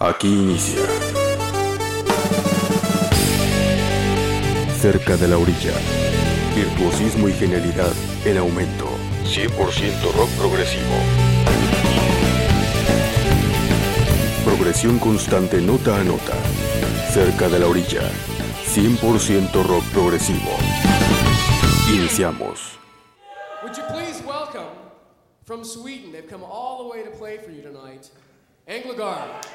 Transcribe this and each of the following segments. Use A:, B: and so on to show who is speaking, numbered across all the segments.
A: Aquí inicia. Cerca de la orilla. Virtuosismo y genialidad en aumento. 100% rock progresivo. Progresión constante nota a nota. Cerca de la orilla. 100% rock progresivo. Iniciamos.
B: Would you please welcome from Sweden, they've come all the way to play for you tonight, Anglicard.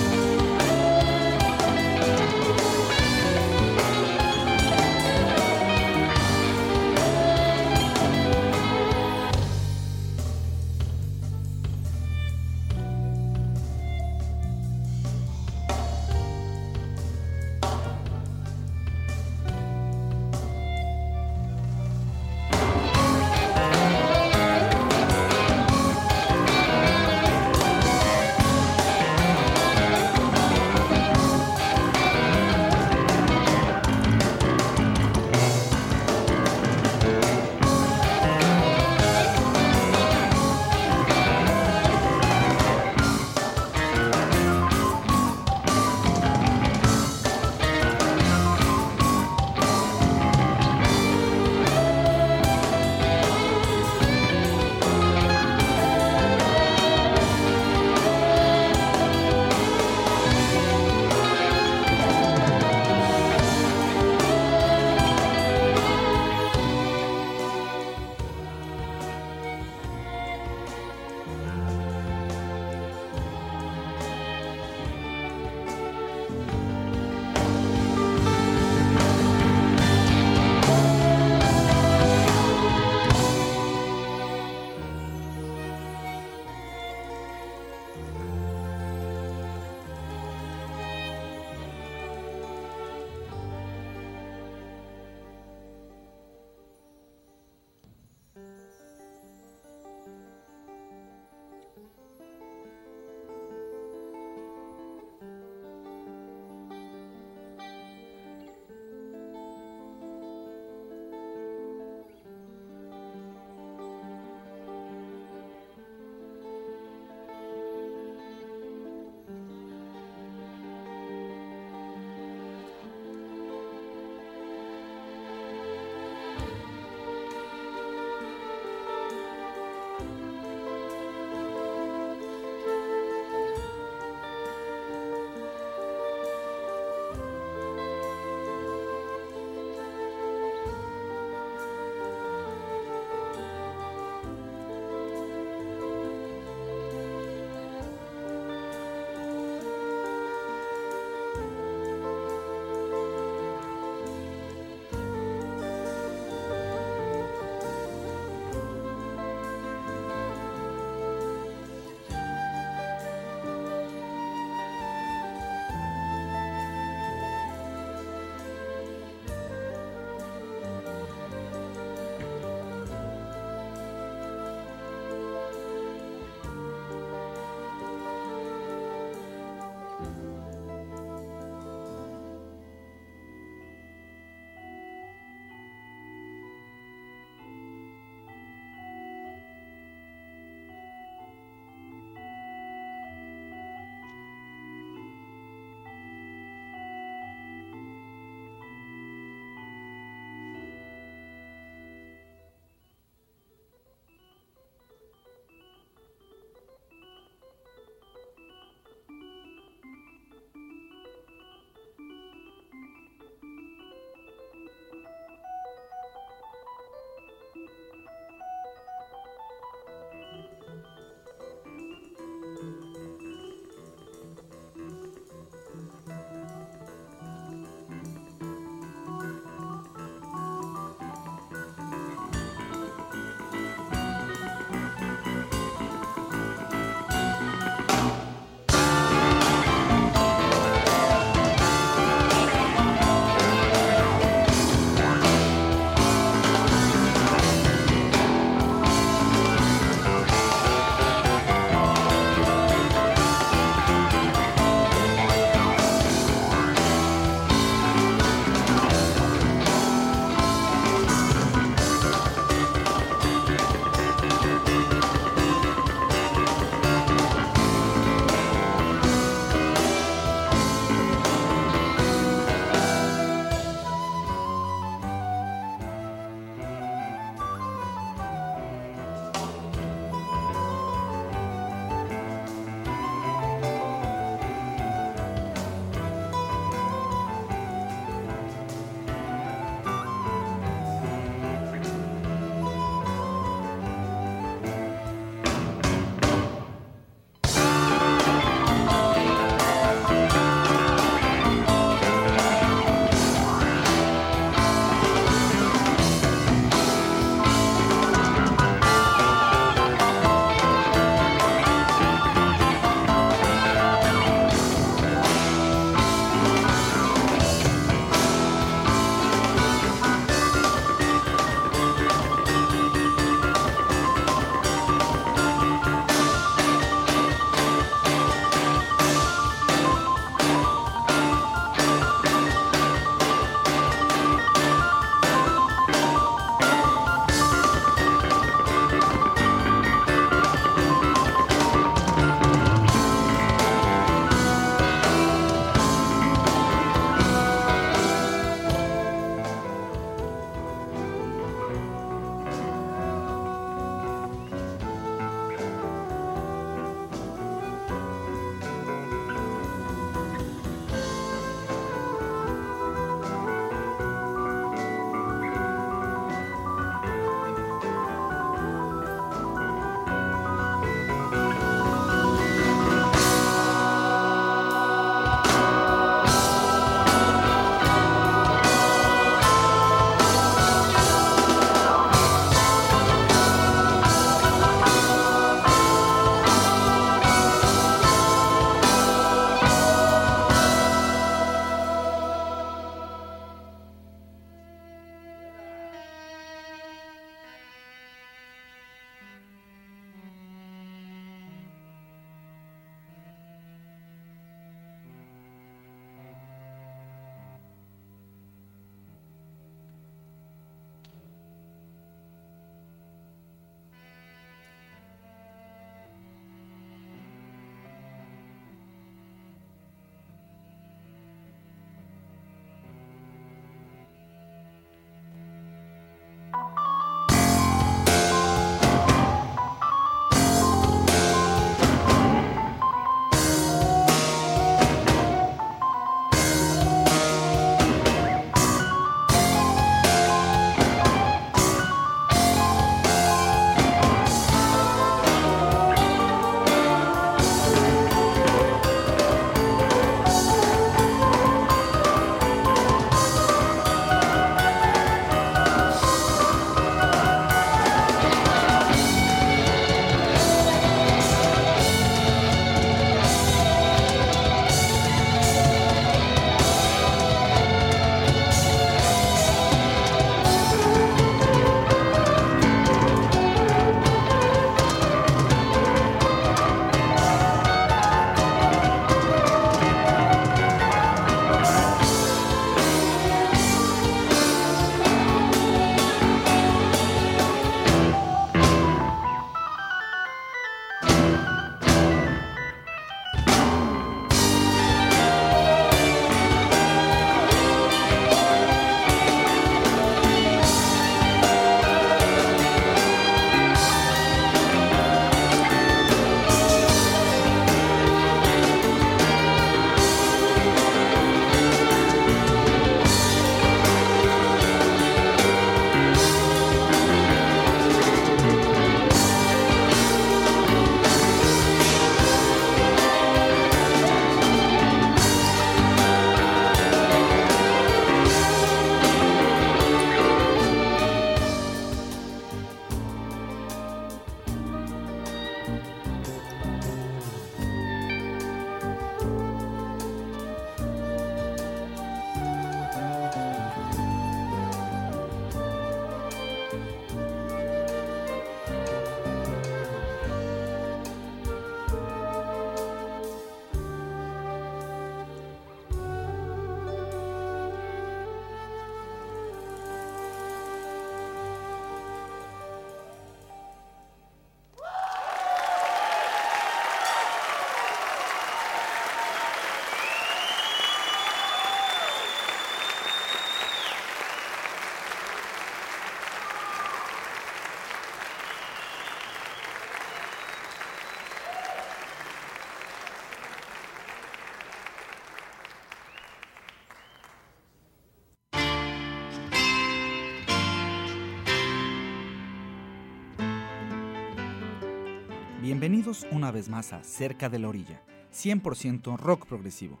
C: Bienvenidos una vez más a Cerca de la Orilla, 100% rock progresivo.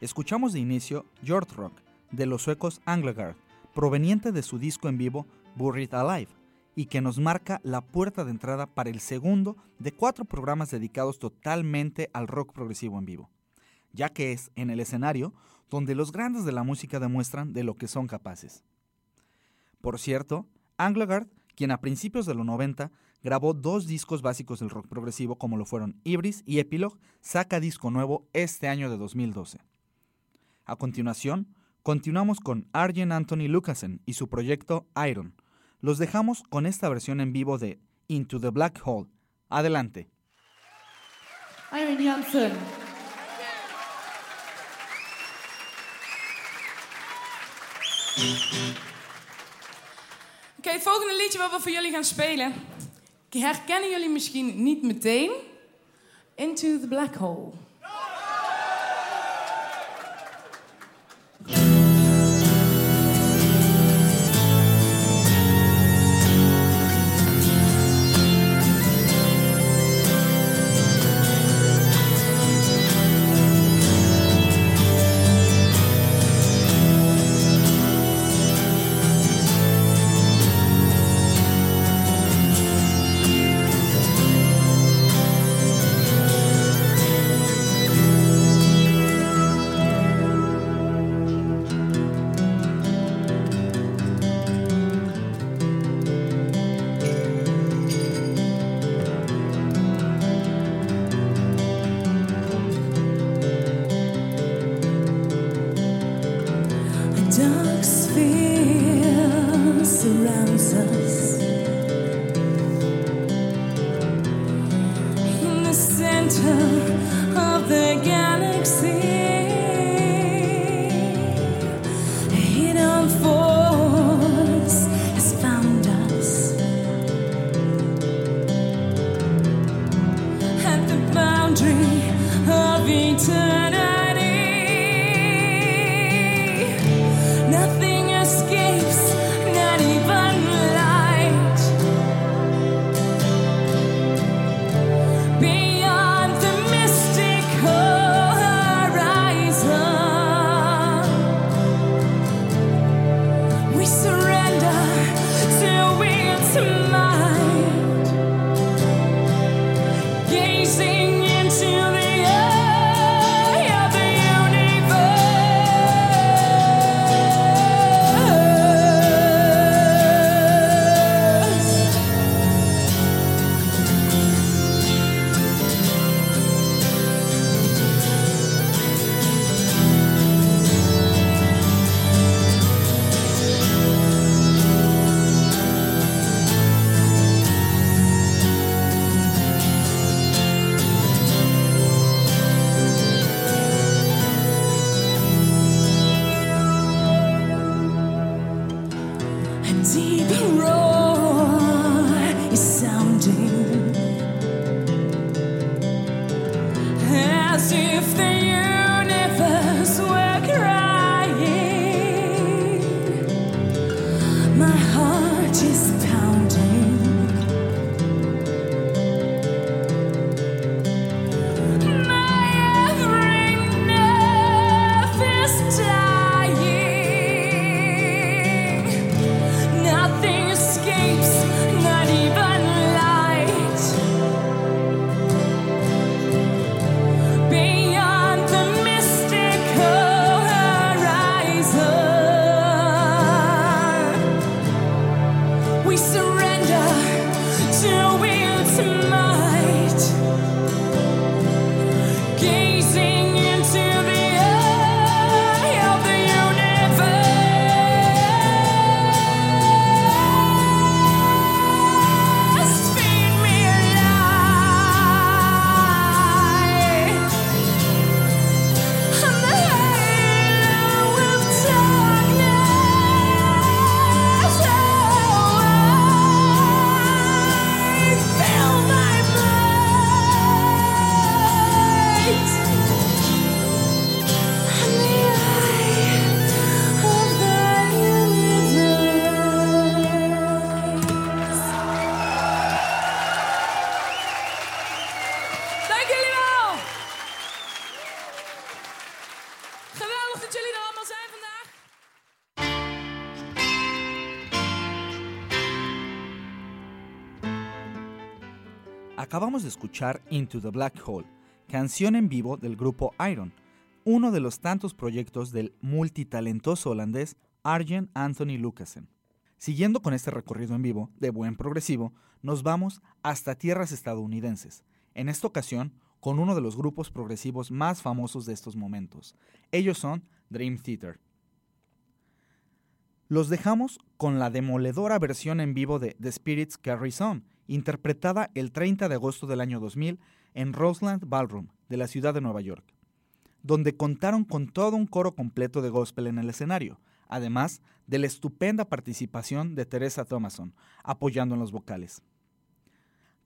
C: Escuchamos de inicio Yard Rock de los suecos Anglegard, proveniente de su disco en vivo Buried Alive, y que nos marca la puerta de entrada para el segundo de cuatro programas dedicados totalmente al rock progresivo en vivo, ya que es en el escenario donde los grandes de la música demuestran de lo que son capaces. Por cierto, Anglegard, quien a principios de los 90 grabó dos discos básicos del rock progresivo como lo fueron Ibris y Epilogue, saca disco nuevo este año de 2012. A continuación, continuamos con Arjen Anthony Lucasen y su proyecto Iron. Los dejamos con esta versión en vivo de Into the Black Hole. Adelante.
D: Iron Oké, het volgende liedje wat we voor jullie gaan spelen herkennen jullie misschien niet meteen. Into the Black Hole.
C: Acabamos de escuchar Into the Black Hole, canción en vivo del grupo Iron, uno de los tantos proyectos del multitalentoso holandés Arjen Anthony Lucassen. Siguiendo con este recorrido en vivo de buen progresivo, nos vamos hasta tierras estadounidenses, en esta ocasión con uno de los grupos progresivos más famosos de estos momentos. Ellos son Dream Theater. Los dejamos con la demoledora versión en vivo de The Spirits Carry On, interpretada el 30 de agosto del año 2000 en Roseland Ballroom de la ciudad de Nueva York, donde contaron con todo un coro completo de gospel en el escenario, además de la estupenda participación de Teresa Thomason, apoyando en los vocales.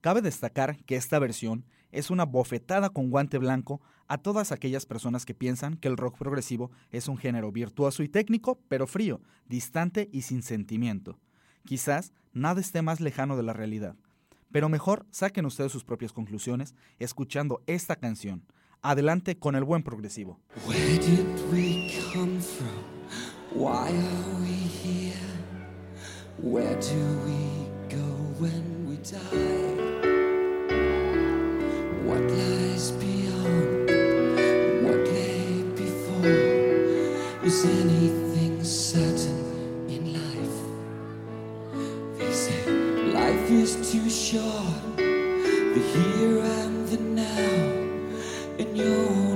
C: Cabe destacar que esta versión es una bofetada con guante blanco a todas aquellas personas que piensan que el rock progresivo es un género virtuoso y técnico, pero frío, distante y sin sentimiento. Quizás nada esté más lejano de la realidad. Pero mejor saquen ustedes sus propias conclusiones escuchando esta canción. Adelante con el buen progresivo.
E: Where did we come from? Why are we here? Where do we go when we die? What lies beyond? What lay before? Is anything certain life is too short, the here and the now, and you're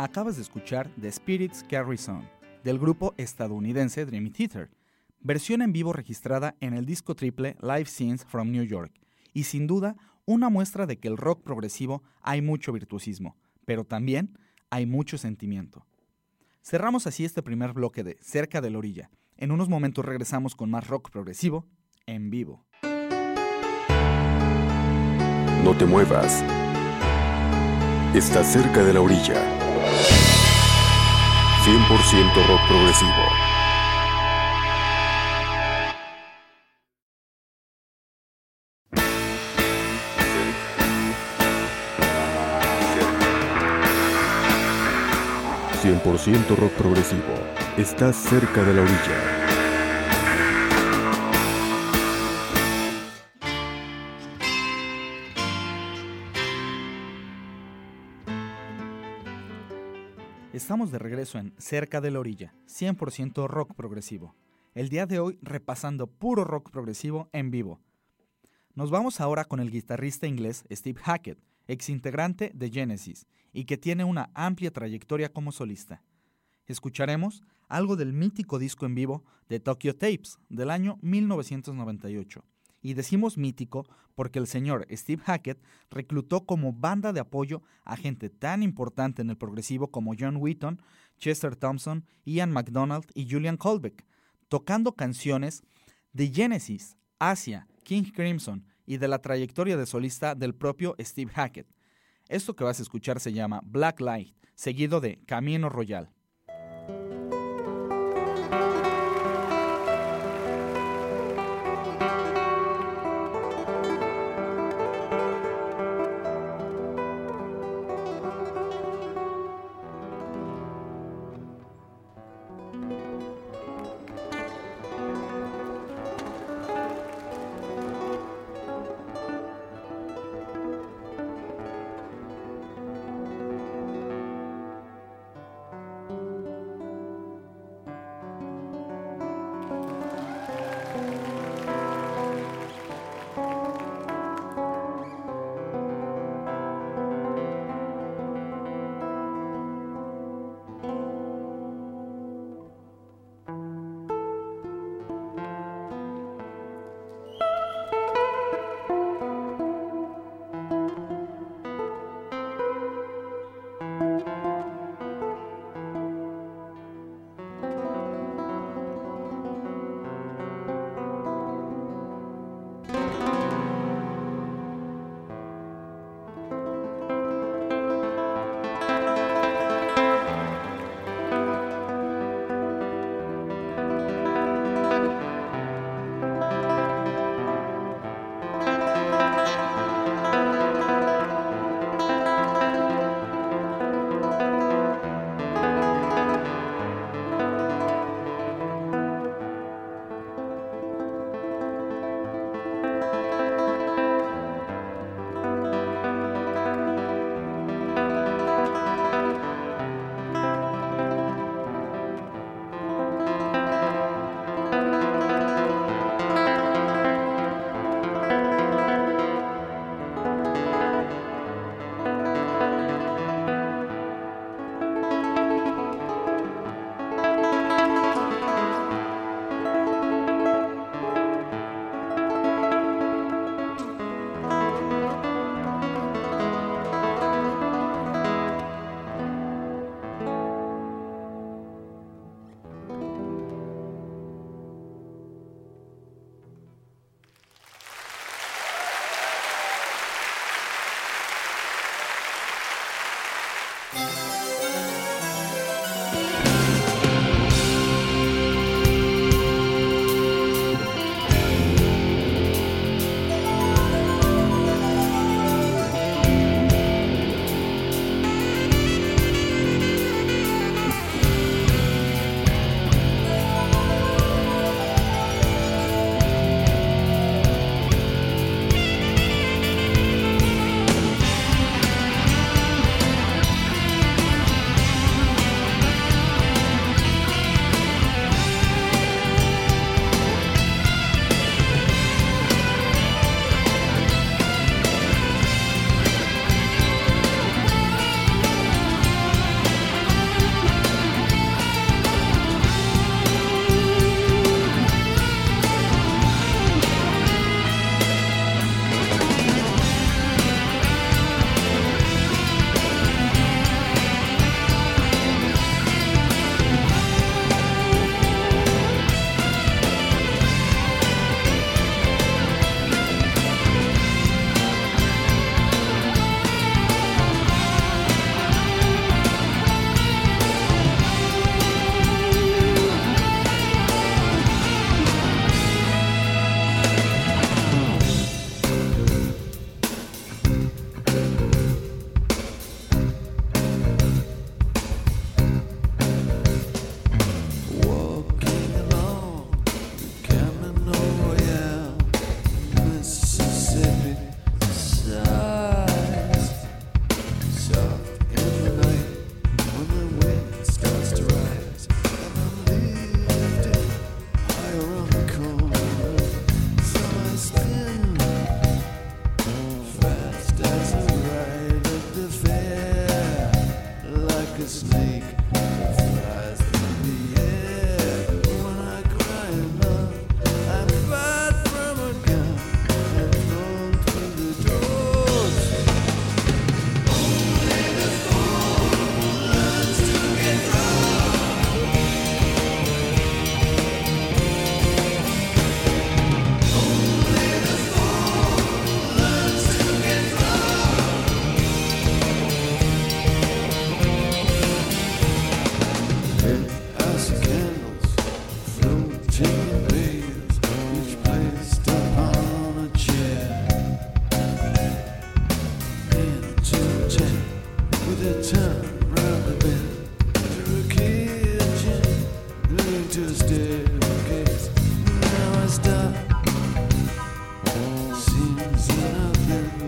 C: Acabas de escuchar The Spirits Carry On, del grupo estadounidense Dream Theater, versión en vivo registrada en el disco triple Live Scenes from New York, y sin duda una muestra de que el rock progresivo hay mucho virtuosismo, pero también hay mucho sentimiento. Cerramos así este primer bloque de Cerca de la Orilla. En unos momentos regresamos con más rock progresivo en vivo.
A: No te muevas. Estás cerca de la orilla. 100% rock progresivo. ...100% rock progresivo... ...estás cerca de la orilla...
C: Estamos de regreso en Cerca de la Orilla, 100% rock progresivo. El día de hoy repasando puro rock progresivo en vivo. Nos vamos ahora con el guitarrista inglés Steve Hackett, ex integrante de Genesis, y que tiene una amplia trayectoria como solista. Escucharemos algo del mítico disco en vivo de Tokyo Tapes del año 1998 y decimos mítico porque el señor Steve Hackett reclutó como banda de apoyo a gente tan importante en el progresivo como John Wheaton, Chester Thompson, Ian MacDonald y Julian Colbeck, tocando canciones de Genesis, Asia, King Crimson y de la trayectoria de solista del propio Steve Hackett. Esto que vas a escuchar se llama Black Light, seguido de Camino Royal.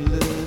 F: lose.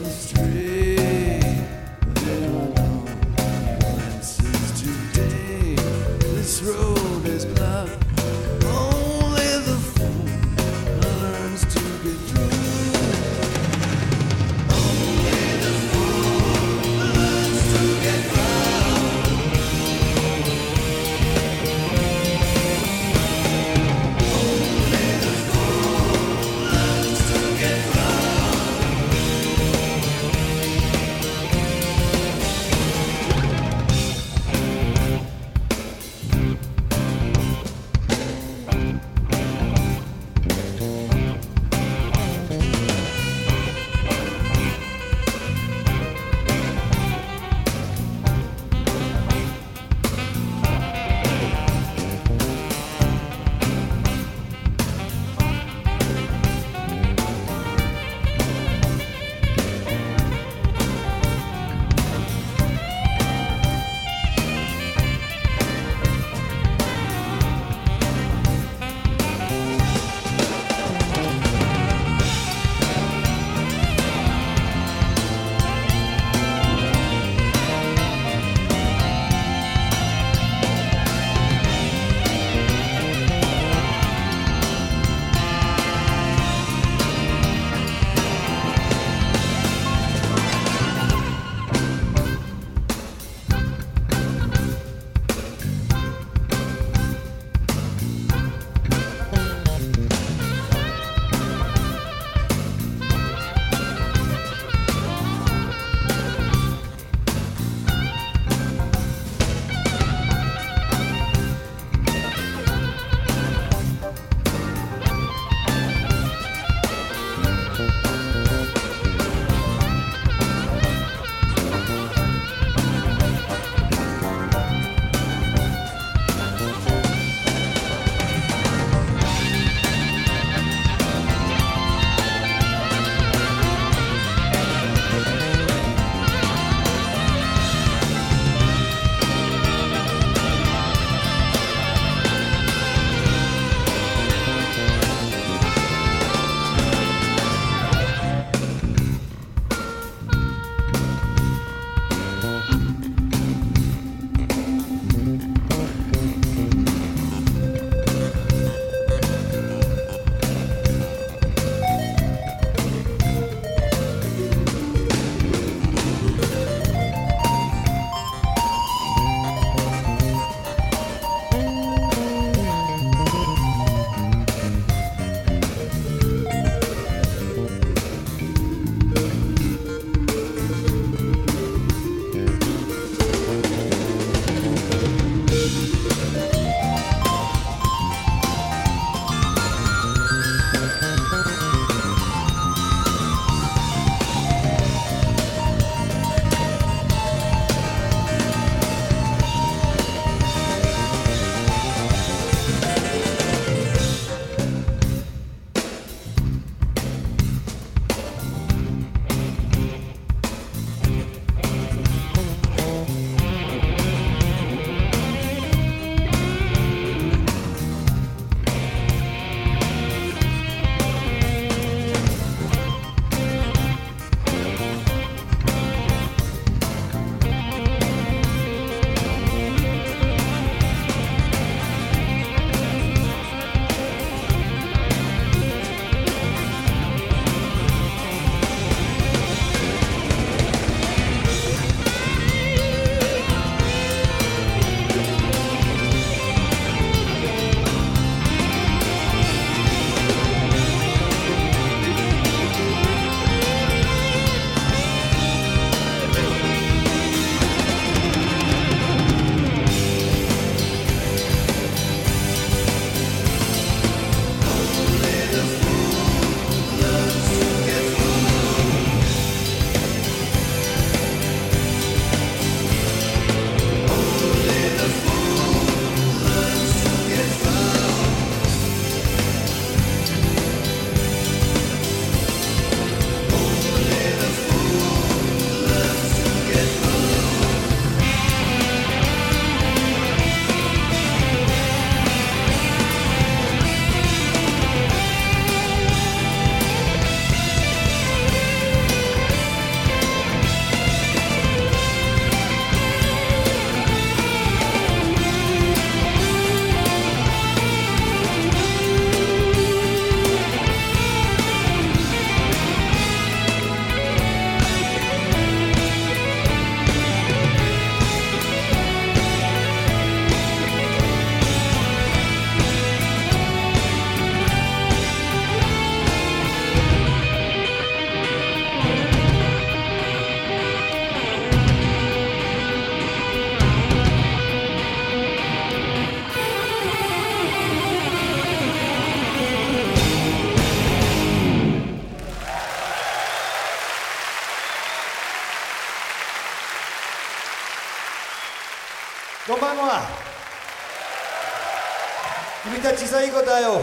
F: たちさいいことだよ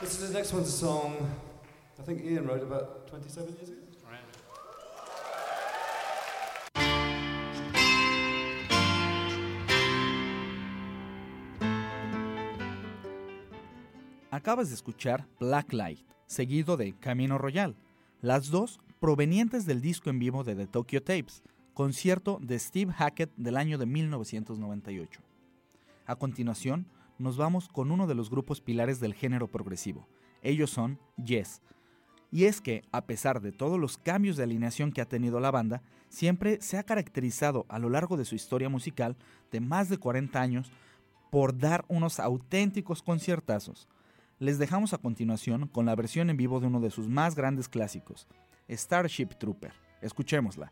F: This is the next one's a song I think Ian wrote about 27 years ago.
C: Acabas de escuchar Black Light, seguido de Camino Royal, las dos provenientes del disco en vivo de The Tokyo Tapes, concierto de Steve Hackett del año de 1998. A continuación, nos vamos con uno de los grupos pilares del género progresivo. Ellos son Yes. Y es que, a pesar de todos los cambios de alineación que ha tenido la banda, siempre se ha caracterizado a lo largo de su historia musical de más de 40 años por dar unos auténticos conciertazos. Les dejamos a continuación con la versión en vivo de uno de sus más grandes clásicos, Starship Trooper. Escuchémosla.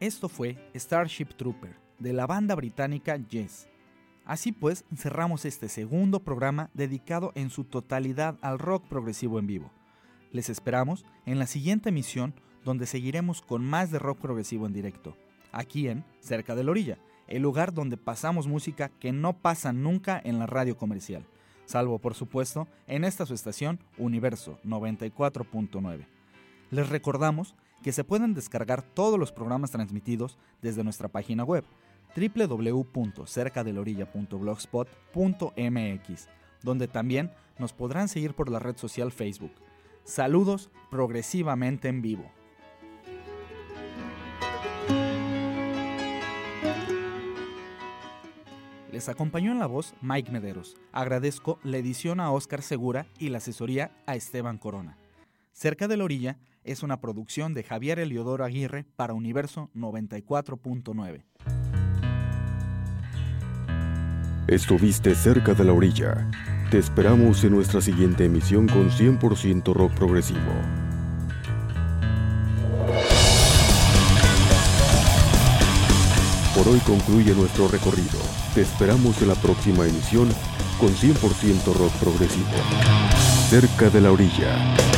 C: Esto fue Starship Trooper, de la banda británica Yes. Así pues, cerramos este segundo programa dedicado en su totalidad al rock progresivo en vivo. Les esperamos en la siguiente emisión donde seguiremos con más de rock progresivo en directo, aquí en Cerca de la Orilla, el lugar donde pasamos música que no pasa nunca en la radio comercial, salvo por supuesto en esta su estación Universo 94.9. Les recordamos que se pueden descargar todos los programas transmitidos desde nuestra página web www.cercadelorilla.blogspot.mx, donde también nos podrán seguir por la red social Facebook. Saludos progresivamente en vivo. Les acompañó en la voz Mike Mederos. Agradezco la edición a Oscar Segura y la asesoría a Esteban Corona. Cerca de la orilla es una producción de Javier Eliodoro Aguirre para Universo 94.9.
A: Estuviste cerca de la orilla. Te esperamos en nuestra siguiente emisión con 100% rock progresivo. Por hoy concluye nuestro recorrido. Te esperamos en la próxima emisión con 100% rock progresivo. Cerca de la orilla.